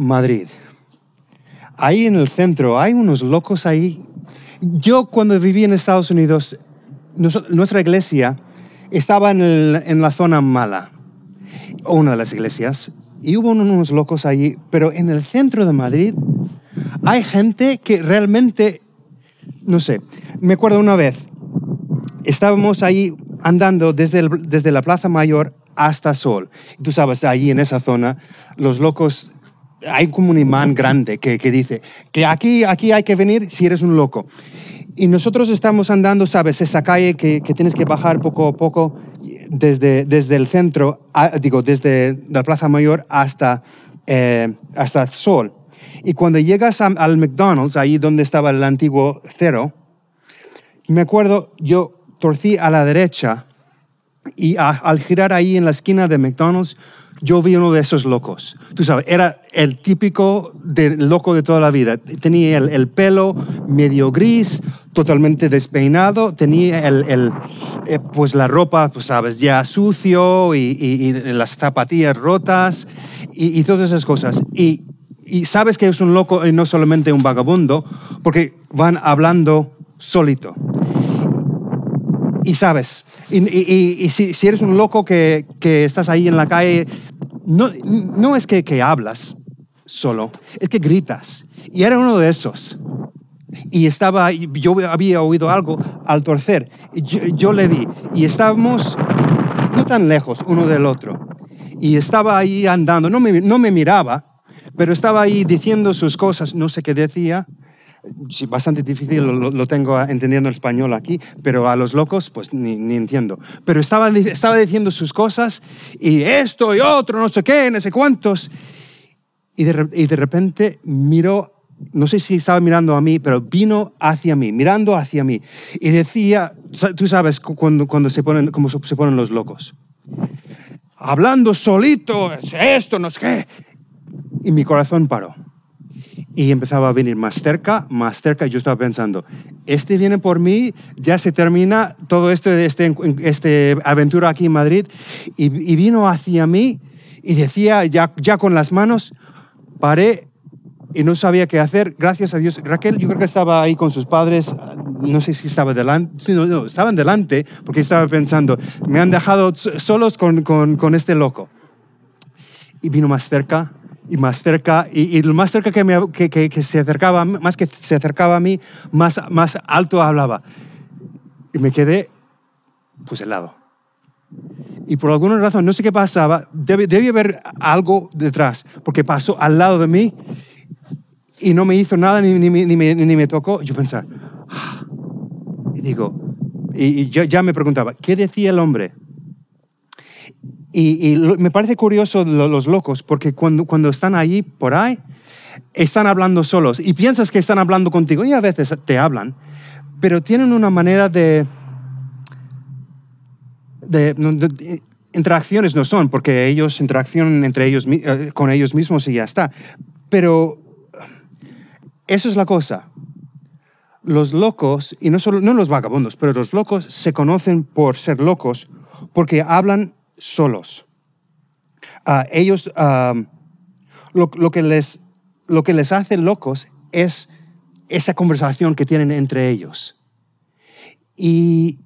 Madrid. Ahí en el centro hay unos locos ahí. Yo cuando viví en Estados Unidos, nuestra iglesia estaba en, la zona mala, una de las iglesias, y hubo unos locos allí, pero en el centro de Madrid hay gente que realmente, no sé, me acuerdo una vez, estábamos ahí andando desde, desde la Plaza Mayor hasta Sol. Tú sabes, allí en esa zona, los locos, hay como un imán grande que, que dice que aquí, aquí hay que venir si eres un loco. Y nosotros estamos andando, sabes, esa calle que, que tienes que bajar poco a poco desde, desde el centro, digo, desde la Plaza Mayor hasta, eh, hasta Sol. Y cuando llegas al McDonald's, ahí donde estaba el antiguo Cero, me acuerdo, yo torcí a la derecha y al girar ahí en la esquina de McDonald's, yo vi uno de esos locos. Tú sabes, era el típico de, loco de toda la vida. Tenía el, pelo medio gris, totalmente despeinado, tenía el, eh, pues la ropa, pues sabes, ya sucio y, las zapatillas rotas y, todas esas cosas. Y, y sabes que es un loco y no solamente un vagabundo, porque van hablando solito. Y sabes, y, si, eres un loco que, que, estás ahí en la calle, no, no es que, que, hablas solo, es que gritas. Y era uno de esos. Y estaba, yo había oído algo al torcer. Yo, le vi. Y estábamos no tan lejos uno del otro. Y estaba ahí andando, no me, no me miraba, pero estaba ahí diciendo sus cosas, no sé qué decía, sí, bastante difícil, lo, tengo entendiendo el español aquí, pero a los locos pues ni, entiendo. Pero estaba, estaba diciendo sus cosas y esto y otro, no sé qué, no sé cuántos. Y de, y de repente miró, no sé si estaba mirando a mí, pero vino hacia mí, mirando hacia mí. Y decía, tú sabes cuando, cuando se ponen, cómo se ponen los locos. Hablando solito, es esto, no sé qué. Y mi corazón paró y empezaba a venir más cerca, más cerca. Yo estaba pensando, este viene por mí, ya se termina todo esto, este, este aventura aquí en Madrid. Y, vino hacia mí y decía, ya, ya con las manos, paré y no sabía qué hacer. Gracias a Dios. Raquel, yo creo que estaba ahí con sus padres. No sé si estaba delante. No, no, estaban delante porque estaba pensando, me han dejado solos con, con, con este loco. Y vino más cerca y más cerca, y, y más cerca que, me, que, que, se acercaba, más que se acercaba a mí, más, más alto hablaba. Y me quedé, pues, helado. Y por alguna razón, no sé qué pasaba, debía haber algo detrás, porque pasó al lado de mí y no me hizo nada, ni, ni, ni, me, ni me, tocó. Yo pensaba, ah". y digo, y, yo ya me preguntaba, ¿qué decía el hombre? Y, me parece curioso los locos, porque cuando, cuando están allí, por ahí, están hablando solos y piensas que están hablando contigo y a veces te hablan, pero tienen una manera de, de, interacciones no son, porque ellos interaccionan entre ellos, eh, con ellos mismos y ya está. Pero eso es la cosa. Los locos, y no solo no los vagabundos, pero los locos se conocen por ser locos porque hablan solos. Ah, ellos, ah, lo, que les, lo que les hace locos es esa conversación que tienen entre ellos. Y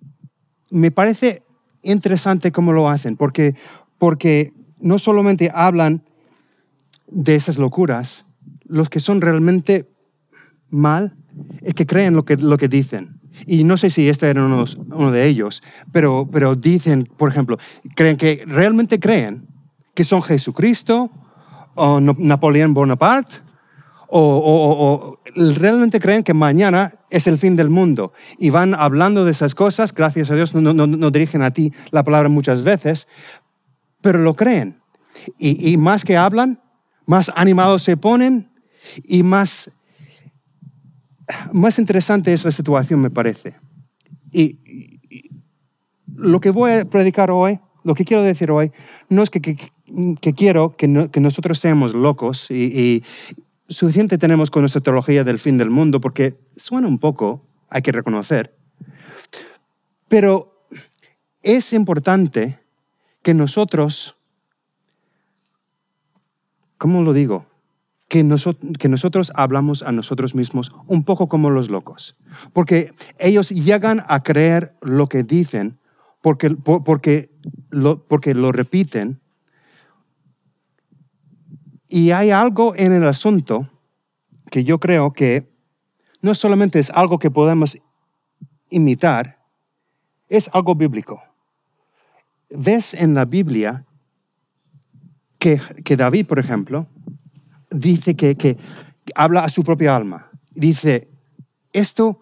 me parece interesante cómo lo hacen, porque, porque no solamente hablan de esas locuras, los que son realmente mal es que creen lo que, lo que dicen. Y no sé si este era uno, de ellos, pero, pero dicen, por ejemplo, creen que realmente creen que son Jesucristo o Napoleón Bonaparte o, realmente creen que mañana es el fin del mundo y van hablando de esas cosas, gracias a Dios no, no, dirigen a ti la palabra muchas veces, pero lo creen. Y más que hablan, más animados se ponen y más más interesante es la situación, me parece. Y, lo que voy a predicar hoy, lo que quiero decir hoy, no es que, quiero que, nosotros seamos locos y, suficiente tenemos con nuestra teología del fin del mundo, porque suena un poco, hay que reconocer, pero es importante que nosotros, ¿cómo lo digo? Que, nosotros hablamos a nosotros mismos un poco como los locos. Porque ellos llegan a creer lo que dicen porque, porque, lo, porque lo repiten. Y hay algo en el asunto que yo creo que no solamente es algo que podemos imitar, es algo bíblico. Ves en la Biblia que, que David, por ejemplo, dice que, que habla a su propia alma. Dice, esto,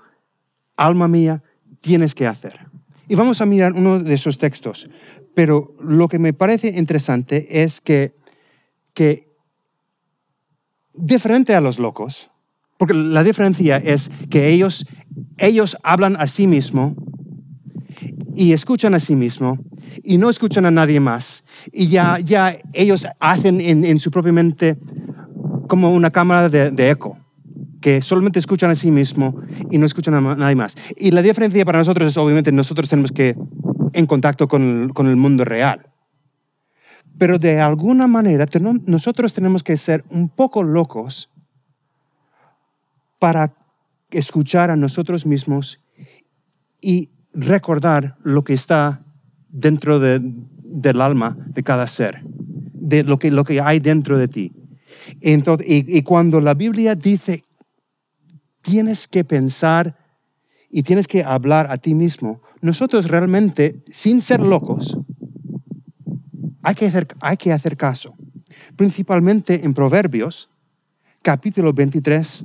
alma mía, tienes que hacer. Y vamos a mirar uno de esos textos. Pero lo que me parece interesante es que, que diferente a los locos, porque la diferencia es que ellos, ellos hablan a sí mismo y escuchan a sí mismo y no escuchan a nadie más. Y ya, ya ellos hacen en, en su propia mente como una cámara de, eco, que solamente escuchan a sí mismo y no escuchan a nadie más. Y la diferencia para nosotros es, obviamente, nosotros tenemos que en contacto con, con el mundo real. Pero de alguna manera nosotros tenemos que ser un poco locos para escuchar a nosotros mismos y recordar lo que está dentro de, del alma de cada ser, de lo que, lo que hay dentro de ti. Entonces, y, cuando la Biblia dice, tienes que pensar y tienes que hablar a ti mismo, nosotros realmente, sin ser locos, hay que hacer, hay que hacer caso. Principalmente en Proverbios, capítulo 23,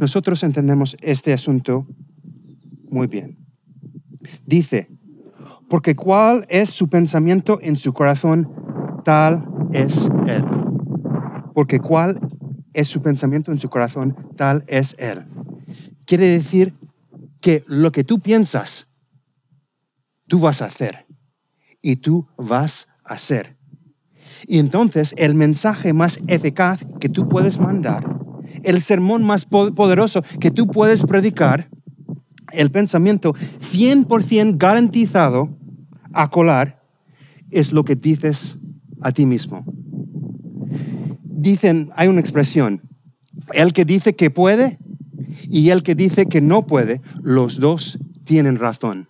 nosotros entendemos este asunto muy bien. Dice, porque cuál es su pensamiento en su corazón, tal es él porque cuál es su pensamiento en su corazón, tal es él. Quiere decir que lo que tú piensas, tú vas a hacer y tú vas a hacer. Y entonces el mensaje más eficaz que tú puedes mandar, el sermón más poderoso que tú puedes predicar, el pensamiento 100% garantizado a colar, es lo que dices a ti mismo dicen, hay una expresión, el que dice que puede y el que dice que no puede, los dos tienen razón.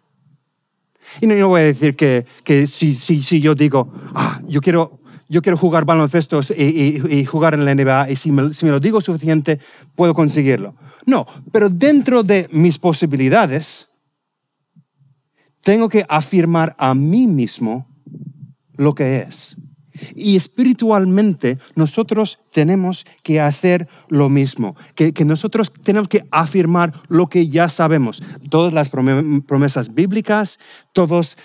Y no, voy a decir que, que si, si, si, yo digo, ah, yo quiero, yo quiero jugar baloncesto y, jugar en la NBA y si me, si me lo digo suficiente, puedo conseguirlo. No, pero dentro de mis posibilidades, tengo que afirmar a mí mismo lo que es. Y espiritualmente nosotros tenemos que hacer lo mismo, que, nosotros tenemos que afirmar lo que ya sabemos, todas las promesas bíblicas, todas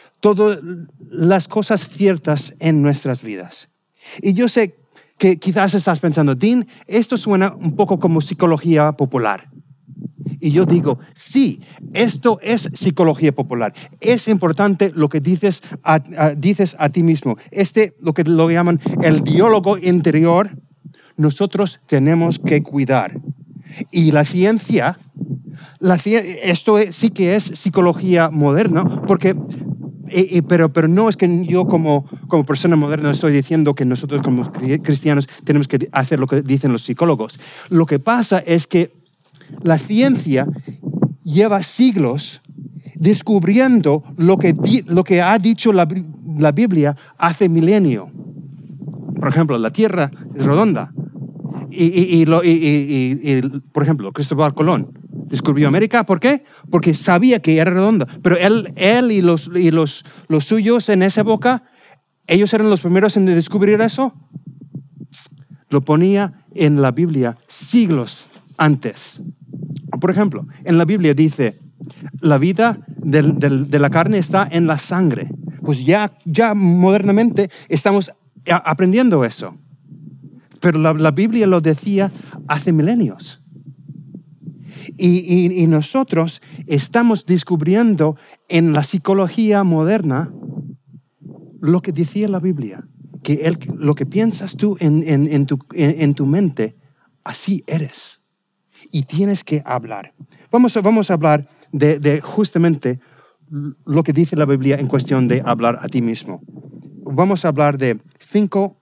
las cosas ciertas en nuestras vidas. Y yo sé que quizás estás pensando, Dean, esto suena un poco como psicología popular. Y yo digo, sí, esto es psicología popular. Es importante lo que dices a, dices a ti mismo. Este, lo que lo llaman el diálogo interior, nosotros tenemos que cuidar. Y la ciencia, la, esto sí que es psicología moderna, porque pero, pero no es que yo como, como persona moderna estoy diciendo que nosotros como cristianos tenemos que hacer lo que dicen los psicólogos. Lo que pasa es que la ciencia lleva siglos descubriendo lo que, lo que ha dicho la, Biblia hace milenio. Por ejemplo, la Tierra es redonda. Y, por ejemplo, Cristóbal Colón descubrió América. ¿Por qué? Porque sabía que era redonda. Pero él, él y, los, y los, los suyos en esa época, ellos eran los primeros en descubrir eso. Lo ponía en la Biblia siglos antes. Por ejemplo, en la Biblia dice, la vida de la carne está en la sangre. Pues ya, ya modernamente estamos aprendiendo eso. Pero la, Biblia lo decía hace milenios. Y, nosotros estamos descubriendo en la psicología moderna lo que decía la Biblia, que lo que piensas tú en, tu, en tu mente, así eres y tienes que hablar. Vamos a, vamos a hablar de, justamente lo que dice la Biblia en cuestión de hablar a ti mismo. Vamos a hablar de cinco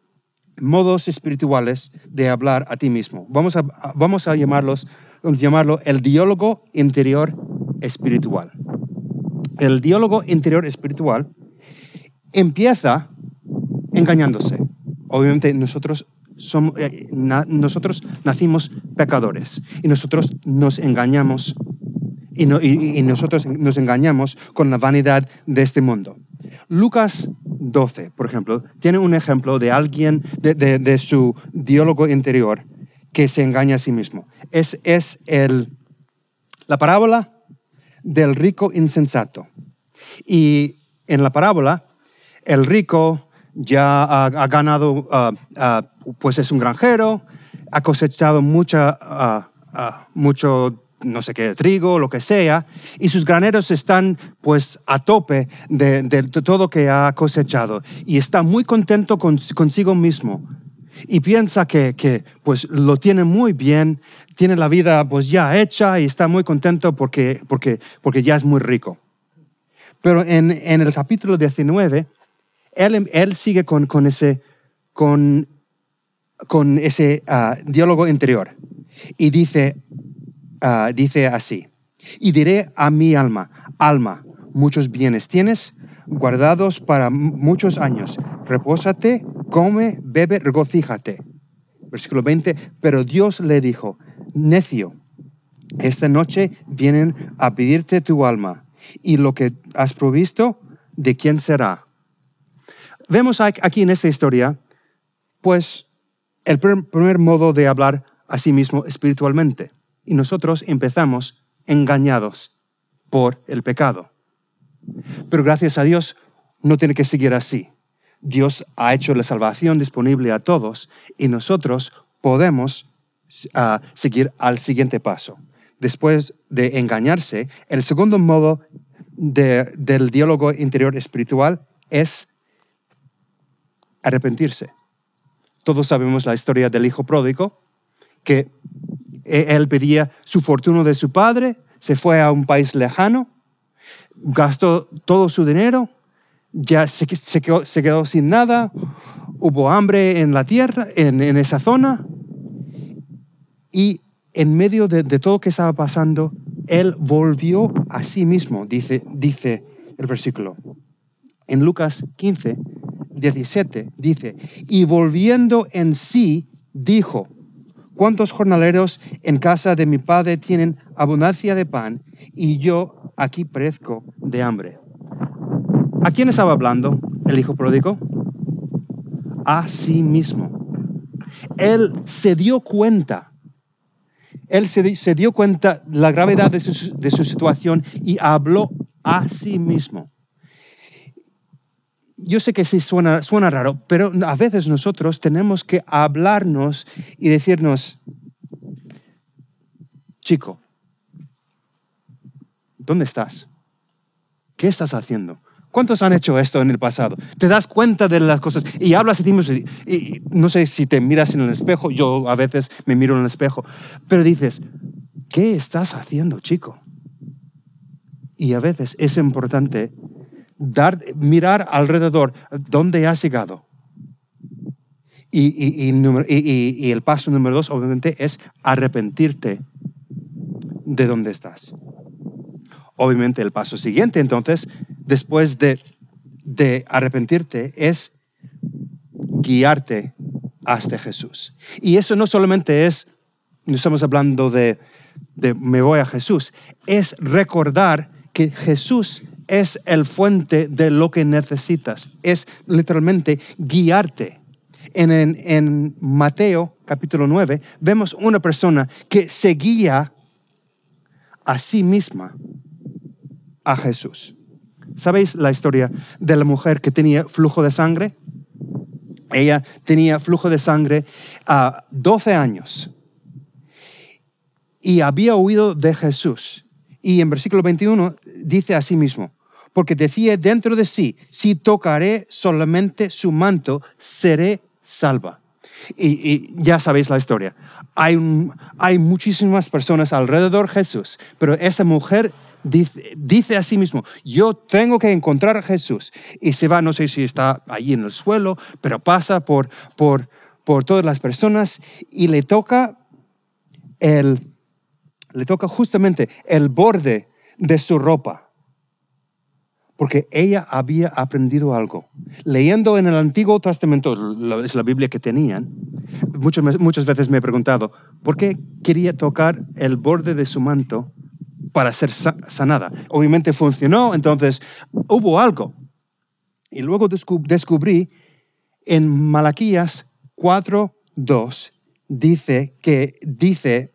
modos espirituales de hablar a ti mismo. Vamos a, vamos a llamarlos, llamarlo el diálogo interior espiritual. El diálogo interior espiritual empieza engañándose. Obviamente nosotros, somos, eh, nosotros nacimos pecadores y nosotros nos engañamos y, nosotros nos engañamos con la vanidad de este mundo. Lucas 12, por ejemplo, tiene un ejemplo de alguien, de, su diálogo interior, que se engaña a sí mismo. Es, es el, la parábola del rico insensato. Y en la parábola, el rico ya ha, ganado, ah, ah, pues es un granjero, ha cosechado mucha, uh, mucho no sé qué, trigo, lo que sea, y sus graneros están pues a tope de, todo que ha cosechado y está muy contento consigo mismo y piensa que, pues lo tiene muy bien, tiene la vida pues ya hecha y está muy contento porque, porque, porque ya es muy rico. Pero en, el capítulo 19, él, él sigue con, con ese, con, con ese ah, diálogo interior y dice, Ah, dice así, y diré a mi alma, alma, muchos bienes tienes guardados para muchos años, repósate, come, bebe, regocíjate. Versículo 20, pero Dios le dijo, necio, esta noche vienen a pedirte tu alma, y lo que has provisto, ¿de quién será? Vemos aquí en esta historia, pues, el primer modo de hablar a sí mismo espiritualmente y nosotros empezamos engañados por el pecado. Pero gracias a Dios no tiene que seguir así. Dios ha hecho la salvación disponible a todos y nosotros podemos ah, seguir al siguiente paso. Después de engañarse, el segundo modo del diálogo interior espiritual es arrepentirse. Todos sabemos la historia del hijo pródigo, que e, él pedía su fortuna de su padre, se fue a un país lejano, gastó todo su dinero, ya se, quedó, sin nada, hubo hambre en la tierra, en, esa zona, y en medio de, todo lo que estaba pasando, él volvió a sí mismo, dice, dice el versículo. En Lucas 15, 17 dice, y volviendo en sí, dijo, ¿Cuántos jornaleros en casa de mi padre tienen abundancia de pan y yo aquí perezco de hambre? ¿A quién estaba hablando el hijo pródigo? A sí mismo. Él se dio cuenta. Él se, dio cuenta la gravedad de su situación y habló a sí mismo yo sé que sí suena, raro, pero a veces nosotros tenemos que hablarnos y decirnos, chico, ¿dónde estás? ¿Qué estás haciendo? ¿Cuántos han hecho esto en el pasado? Te das cuenta de las cosas y hablas ti mismo. Y, no sé si te miras en el espejo, yo a veces me miro en el espejo, pero dices, ¿qué estás haciendo, chico? Y a veces es importante mirar alrededor dónde has llegado. Y, el paso número dos, obviamente, es arrepentirte de dónde estás. Obviamente, el paso siguiente, entonces, después de, de arrepentirte, es guiarte hasta Jesús. Y eso no solamente es, no estamos hablando de, de me voy a Jesús, es recordar que Jesús es el fuente de lo que necesitas. Es literalmente guiarte. En, Mateo capítulo 9 vemos una persona que seguía a sí misma a Jesús. ¿Sabéis la historia de la mujer que tenía flujo de sangre? Ella tenía flujo de sangre a 12 años y había huido de Jesús. Y en versículo 21 dice a sí mismo, porque decía dentro de sí, si tocaré solamente su manto, seré salva. Y, ya sabéis la historia. Hay, hay muchísimas personas alrededor de Jesús, pero esa mujer dice, dice, a sí mismo, yo tengo que encontrar a Jesús. Y se va, no sé si está allí en el suelo, pero pasa por, por, por todas las personas y le toca el, le toca justamente el borde de su ropa. Porque ella había aprendido algo. Leyendo en el Antiguo Testamento, es la Biblia que tenían, muchas, muchas veces me he preguntado, ¿por qué quería tocar el borde de su manto para ser sanada? Obviamente funcionó, entonces hubo algo. Y luego descubrí en Malaquías 4.2 dice que dice,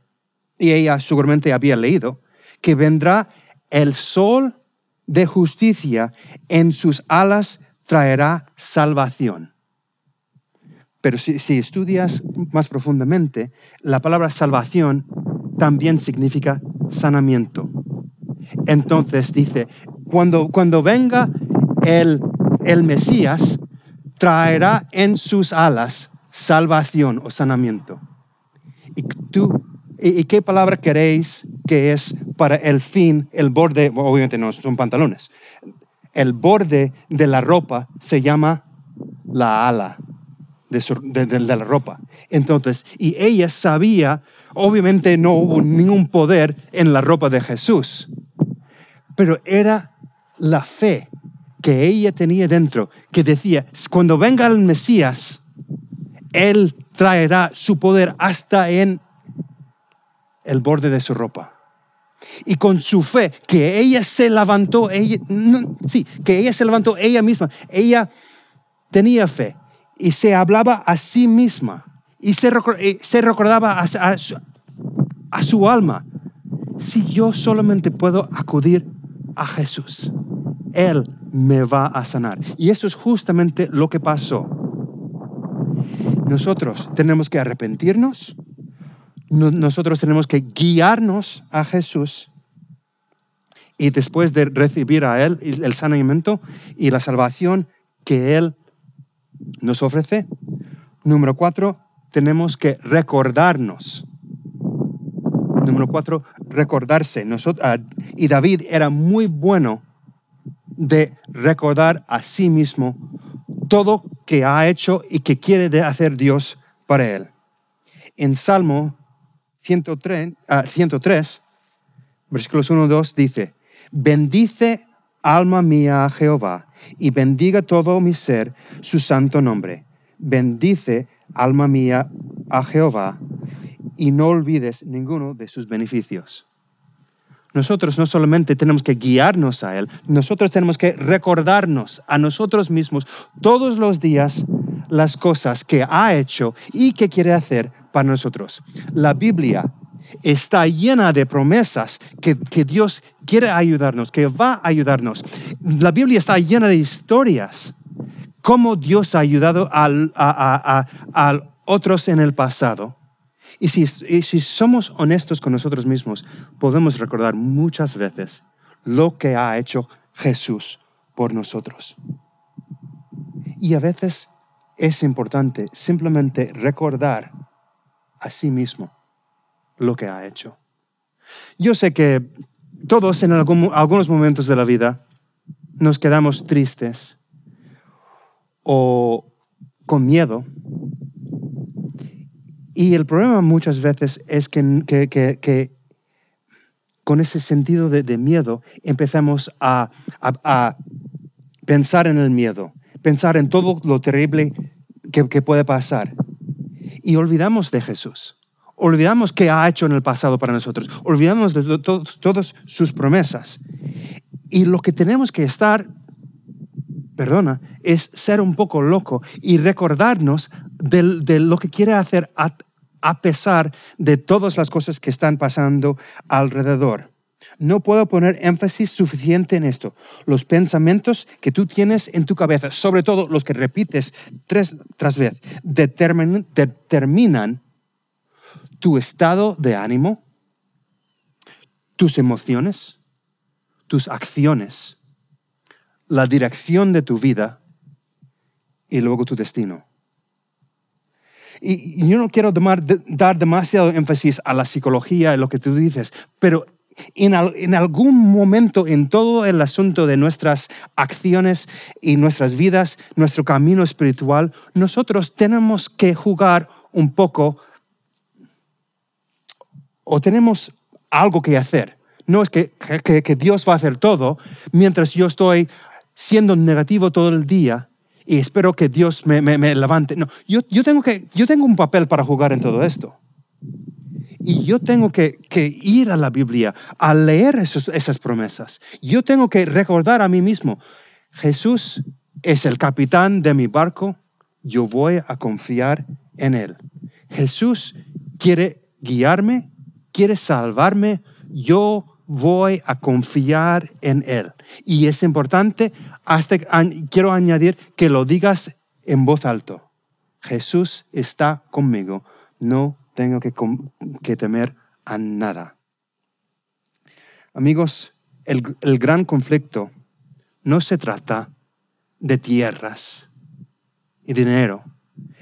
y ella seguramente había leído, que vendrá el sol de justicia, en sus alas traerá salvación. Pero si, si, estudias más profundamente, la palabra salvación también significa sanamiento. Entonces dice, cuando, cuando venga el, el Mesías, traerá en sus alas salvación o sanamiento. ¿Y, tú, y, qué palabra queréis que es para el fin, el borde, obviamente no son pantalones, el borde de la ropa se llama la ala de, la ropa. Entonces, y ella sabía, obviamente no hubo ningún poder en la ropa de Jesús, pero era la fe que ella tenía dentro, que decía, cuando venga el Mesías, Él traerá su poder hasta en el borde de su ropa. Y con su fe, que ella se levantó, ella, sí, que ella se levantó ella misma, ella tenía fe y se hablaba a sí misma y se, eh, se recordaba a, a su alma, si yo solamente puedo acudir a Jesús, Él me va a sanar. Y eso es justamente lo que pasó. Nosotros tenemos que arrepentirnos, nosotros tenemos que guiarnos a Jesús y después de recibir a Él el saneamiento y la salvación que Él nos ofrece, número cuatro, tenemos que recordarnos. Número cuatro, recordarse. Ah, y David era muy bueno de recordar a sí mismo todo que ha hecho y que quiere hacer Dios para él. En Salmo 103, 103 versículos 1 y 2 dice, bendice alma mía a Jehová y bendiga todo mi ser su santo nombre. Bendice alma mía a Jehová y no olvides ninguno de sus beneficios. Nosotros no solamente tenemos que guiarnos a Él, nosotros tenemos que recordarnos a nosotros mismos todos los días las cosas que ha hecho y que quiere hacer para nosotros. La Biblia está llena de promesas que, Dios quiere ayudarnos, que va a ayudarnos. La Biblia está llena de historias, cómo Dios ha ayudado a otros en el pasado y si, somos honestos con nosotros mismos, podemos recordar muchas veces lo que ha hecho Jesús por nosotros. Y a veces es importante simplemente recordar a sí mismo lo que ha hecho. Yo sé que todos en algunos momentos de la vida nos quedamos tristes o con miedo y el problema muchas veces es que, con ese sentido de, miedo empezamos a, pensar en el miedo, pensar en todo lo terrible que, puede pasar. Y olvidamos de Jesús. Olvidamos qué ha hecho en el pasado para nosotros. Olvidamos de todas sus promesas. Y lo que tenemos que estar, perdona, es ser un poco loco y recordarnos de, lo que quiere hacer a pesar de todas las cosas que están pasando alrededor. No puedo poner énfasis suficiente en esto. Los pensamientos que tú tienes en tu cabeza, sobre todo los que repites tres tras vez, determinan tu estado de ánimo, tus emociones, tus acciones, la dirección de tu vida y luego tu destino. Y yo no quiero dar demasiado énfasis a la psicología y lo que tú dices, pero en, algún momento en todo el asunto de nuestras acciones y nuestras vidas, nuestro camino espiritual, nosotros tenemos que jugar un poco o tenemos algo que hacer. No es que, que, Dios va a hacer todo mientras yo estoy siendo negativo todo el día y espero que Dios me, me, levante. No, yo, yo, tengo que, yo tengo un papel para jugar en todo esto. Y yo tengo que, ir a la Biblia, a leer esas promesas. Yo tengo que recordar a mí mismo, Jesús es el capitán de mi barco, yo voy a confiar en Él. Jesús quiere guiarme, quiere salvarme, yo voy a confiar en Él. Y es importante, quiero añadir que lo digas en voz alto. Jesús está conmigo, no tengo que, temer a nada. Amigos, el, el gran conflicto no se trata de tierras y dinero.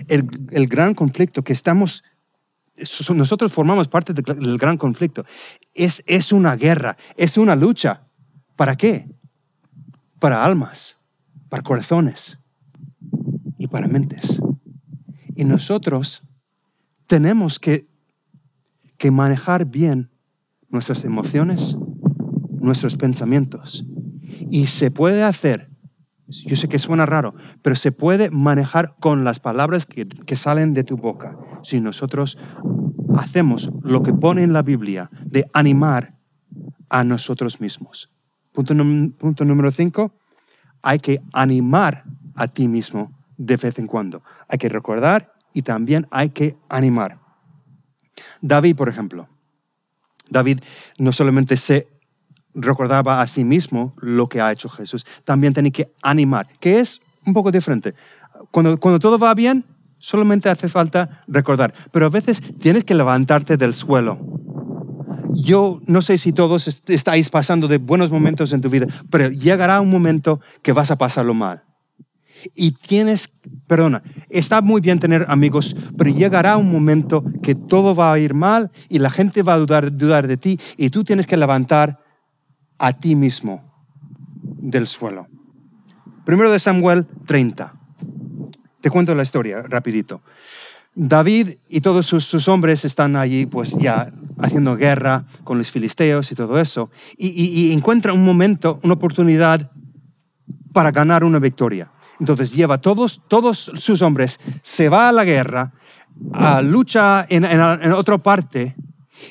El, el, gran conflicto que estamos, nosotros formamos parte del gran conflicto, es, es una guerra, es una lucha. ¿Para qué? Para almas, para corazones y para mentes. Y nosotros tenemos que, que manejar bien nuestras emociones, nuestros pensamientos. Y se puede hacer, yo sé que suena raro, pero se puede manejar con las palabras que, que salen de tu boca. Si nosotros hacemos lo que pone en la Biblia de animar a nosotros mismos. Punto, punto número cinco, hay que animar a ti mismo de vez en cuando. Hay que recordar y también hay que animar. David, por ejemplo. David no solamente se recordaba a sí mismo lo que ha hecho Jesús, también tenía que animar, que es un poco diferente. Cuando, cuando todo va bien, Solamente hace falta recordar. Pero a veces tienes que levantarte del suelo. Yo no sé si todos estáis pasando de buenos momentos en tu vida, pero llegará un momento que vas a pasarlo mal. Y tienes, perdona, está muy bien tener amigos, pero llegará un momento que todo va a ir mal y la gente va a dudar, dudar de ti y tú tienes que levantar a ti mismo del suelo. Primero de Samuel 30. Te cuento la historia rapidito. David y todos sus, hombres están allí pues ya haciendo guerra con los filisteos y todo eso, y, y, encuentra un momento, una oportunidad para ganar una victoria. Entonces lleva todos, todos sus hombres, se va a la guerra, a lucha en, en, otra parte,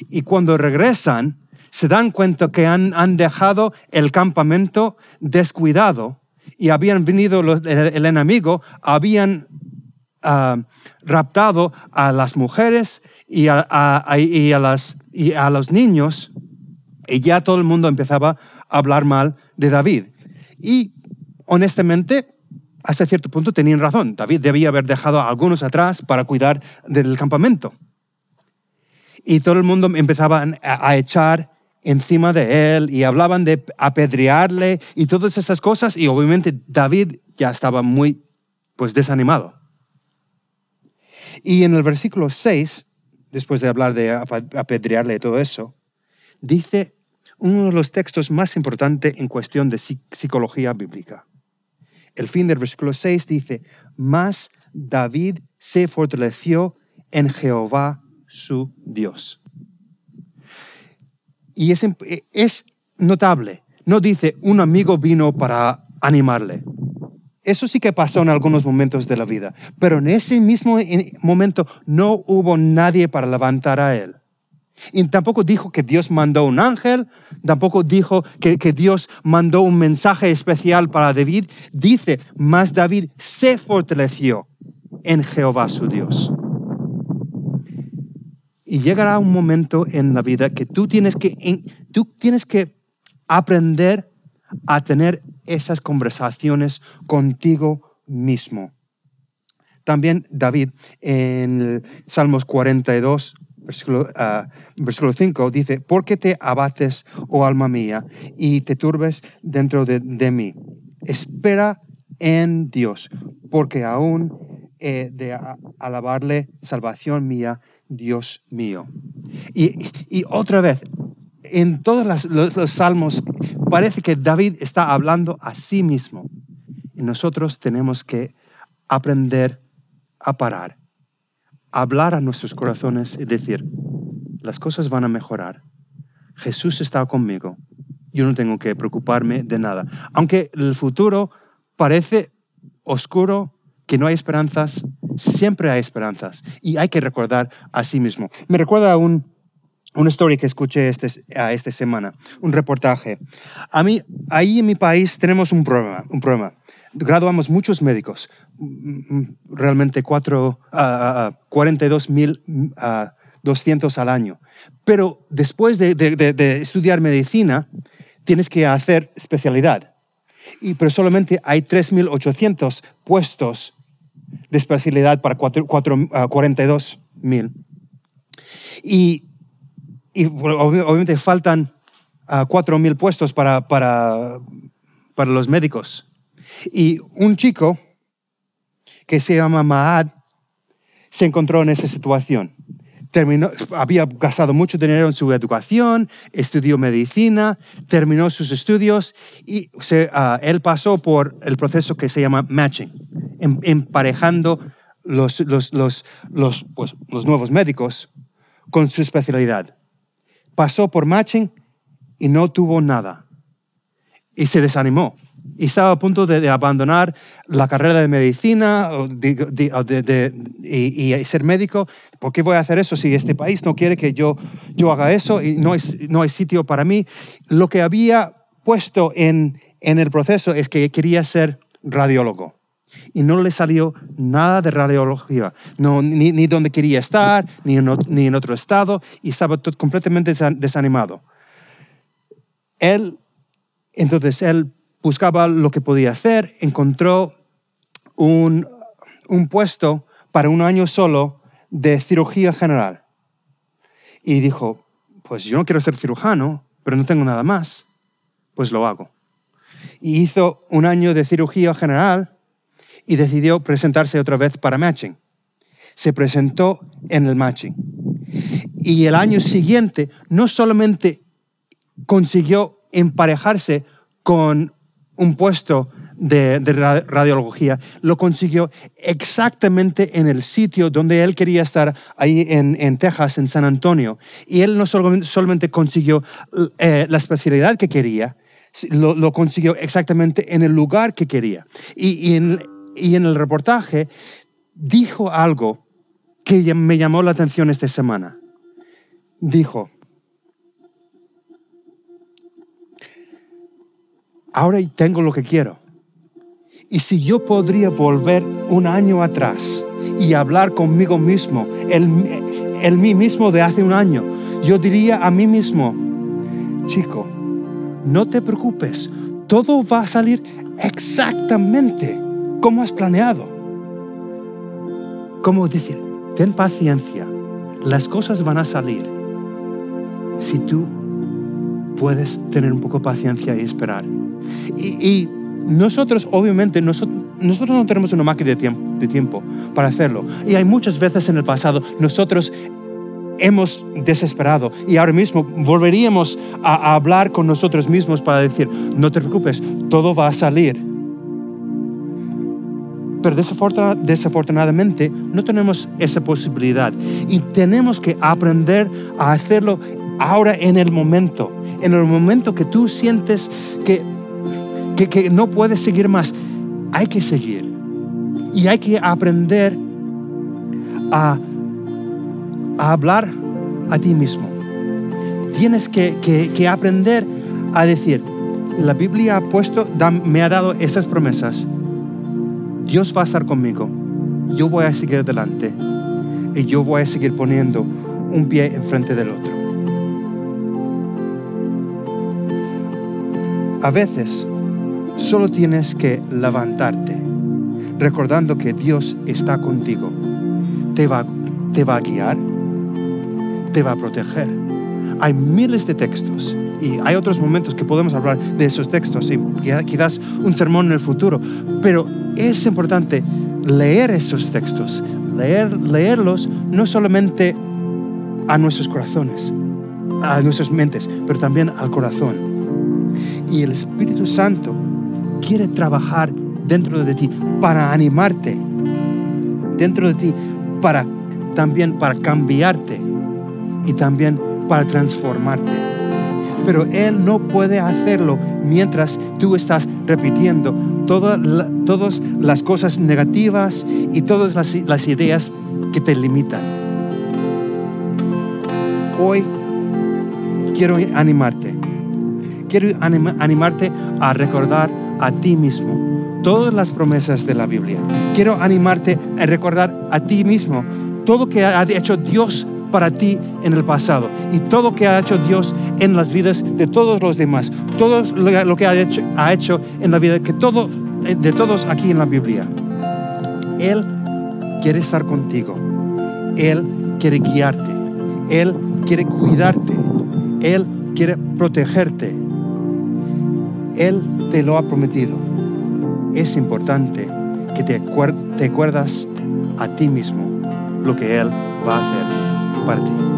y cuando regresan, se dan cuenta que han, han dejado el campamento descuidado y habían venido el, enemigo, habían ah, raptado a las mujeres y a, las, y a los niños, y ya todo el mundo empezaba a hablar mal de David. Y honestamente, hasta cierto punto tenían razón. David debía haber dejado a algunos atrás para cuidar del campamento. Y todo el mundo empezaba a echar encima de él y hablaban de apedrearle y todas esas cosas y obviamente David ya estaba muy pues desanimado. Y en el versículo 6, después de hablar de apedrearle y todo eso, dice uno de los textos más importantes en cuestión de psicología bíblica. El fin del versículo 6 dice, más David se fortaleció en Jehová su Dios. Y es, es notable. No dice, un amigo vino para animarle. Eso sí que pasó en algunos momentos de la vida, pero en ese mismo momento no hubo nadie para levantar a él. Y tampoco dijo que Dios mandó un ángel, tampoco dijo que, que, Dios mandó un mensaje especial para David. Dice, más David se fortaleció en Jehová su Dios. Y llegará un momento en la vida que tú tienes que, tú tienes que aprender a tener esas conversaciones contigo mismo. También David en Salmos 42, versículo, uh, versículo 5, dice, ¿por qué te abates, oh alma mía, y te turbes dentro de, mí? Espera en Dios, porque aún he de alabarle salvación mía Dios mío. Y, otra vez, en todos los salmos parece que David está hablando a sí mismo. Y nosotros tenemos que aprender a parar, hablar a nuestros corazones y decir, las cosas van a mejorar. Jesús está conmigo. Yo no tengo que preocuparme de nada. Aunque el futuro parece oscuro, que no hay esperanzas, siempre hay esperanzas. Y hay que recordar a sí mismo. Me recuerda a un, una historia que escuché este, a esta semana, un reportaje. A mí, ahí en mi país tenemos un problema. Un problema. Graduamos muchos médicos, mm, mm, realmente cuatro, ah, ah, 42.200 al año. Pero después de, estudiar medicina, tienes que hacer especialidad. Y, pero solamente hay 3.800 puestos de especialidad para cuatro- cuatro, ah, 42.000. Y, y, obviamente faltan ah, 4.000 puestos para, para, para los médicos. Y un chico que se llama Maad se encontró en esa situación. Terminó, había gastado mucho dinero en su educación, estudió medicina, terminó sus estudios y ah, él pasó por el proceso que se llama matching, em- emparejando pues, los nuevos médicos con su especialidad. Pasó por matching y no tuvo nada. Y se desanimó. Y estaba a punto de, de abandonar la carrera de medicina o de- y, y ser médico. ¿Por qué voy a hacer eso si este país no quiere que yo, yo haga eso y no hay, no hay sitio para mí? Lo que había puesto en, en el proceso es que quería ser radiólogo. Y no le salió nada de radiología, no, ni, ni dónde quería estar, ni en, ni en otro estado, y estaba completamente desan- desanimado. Él, entonces, él buscaba lo que podía hacer, encontró un, un puesto para un año solo de cirugía general. Y dijo, pues yo no quiero ser cirujano, pero no tengo nada más, pues lo hago. Y hizo un año de cirugía general y decidió presentarse otra vez para matching. Se presentó en el matching. Y el año siguiente no solamente consiguió emparejarse con un puesto de, de ra- radiología, lo consiguió exactamente en el sitio donde él quería estar, ahí en, Texas, en San Antonio. Y él no solamente, consiguió eh, la especialidad que quería, lo, consiguió exactamente en el lugar que quería. Y, en, y en el reportaje dijo algo que me llamó la atención esta semana. Dijo, ahora tengo lo que quiero. Y si yo podría volver un año atrás y hablar conmigo mismo, el, el mí mismo de hace un año, yo diría a mí mismo, chico, no te preocupes, todo va a salir exactamente como has planeado. Como decir, ten paciencia, las cosas van a salir si tú puedes tener un poco de paciencia y esperar. Y, y nosotros, obviamente, nosotros, nosotros no tenemos una máquina de tiempo, de tiempo para hacerlo. Y hay muchas veces en el pasado nosotros hemos desesperado y ahora mismo volveríamos a, a hablar con nosotros mismos para decir, no te preocupes, todo va a salir. Pero desafortuna- desafortunadamente no tenemos esa posibilidad y tenemos que aprender a hacerlo ahora en el momento, en el momento que tú sientes que, que, que no puedes seguir más. Hay que seguir y hay que aprender a, hablar a ti mismo. Tienes que, que- que aprender a decir, la Biblia ha puesto, me ha dado estas promesas. Dios va a estar conmigo. Yo voy a seguir adelante. Y yo voy a seguir poniendo un pie enfrente del otro. A veces solo tienes que levantarte, recordando que Dios está contigo. Te va, te va a guiar, te va a proteger. Hay miles de textos y hay otros momentos que podemos hablar de esos textos y quizá- quizás un sermón en el futuro, pero es importante leer esos textos, leer, leerlos no solamente a nuestros corazones, a nuestras mentes, pero también al corazón. Y el Espíritu Santo quiere trabajar dentro de ti para animarte, dentro de ti para también para cambiarte y también para transformarte. Pero Él no puede hacerlo mientras tú estás repitiendo todas las cosas negativas y todas las, las ideas que te limitan. Hoy quiero animarte. Quiero animarte a recordar a ti mismo todas las promesas de la Biblia. Quiero animarte a recordar a ti mismo todo que ha hecho Dios para ti en el pasado y todo que ha hecho Dios en las vidas de todos los demás, todo lo que ha hecho, ha hecho en la vida que todo, de todos aquí en la Biblia. Él quiere estar contigo, Él quiere guiarte, Él quiere cuidarte, Él quiere protegerte, Él te lo ha prometido. Es importante que te, te acuerdas a ti mismo lo que Él va a hacer para ti.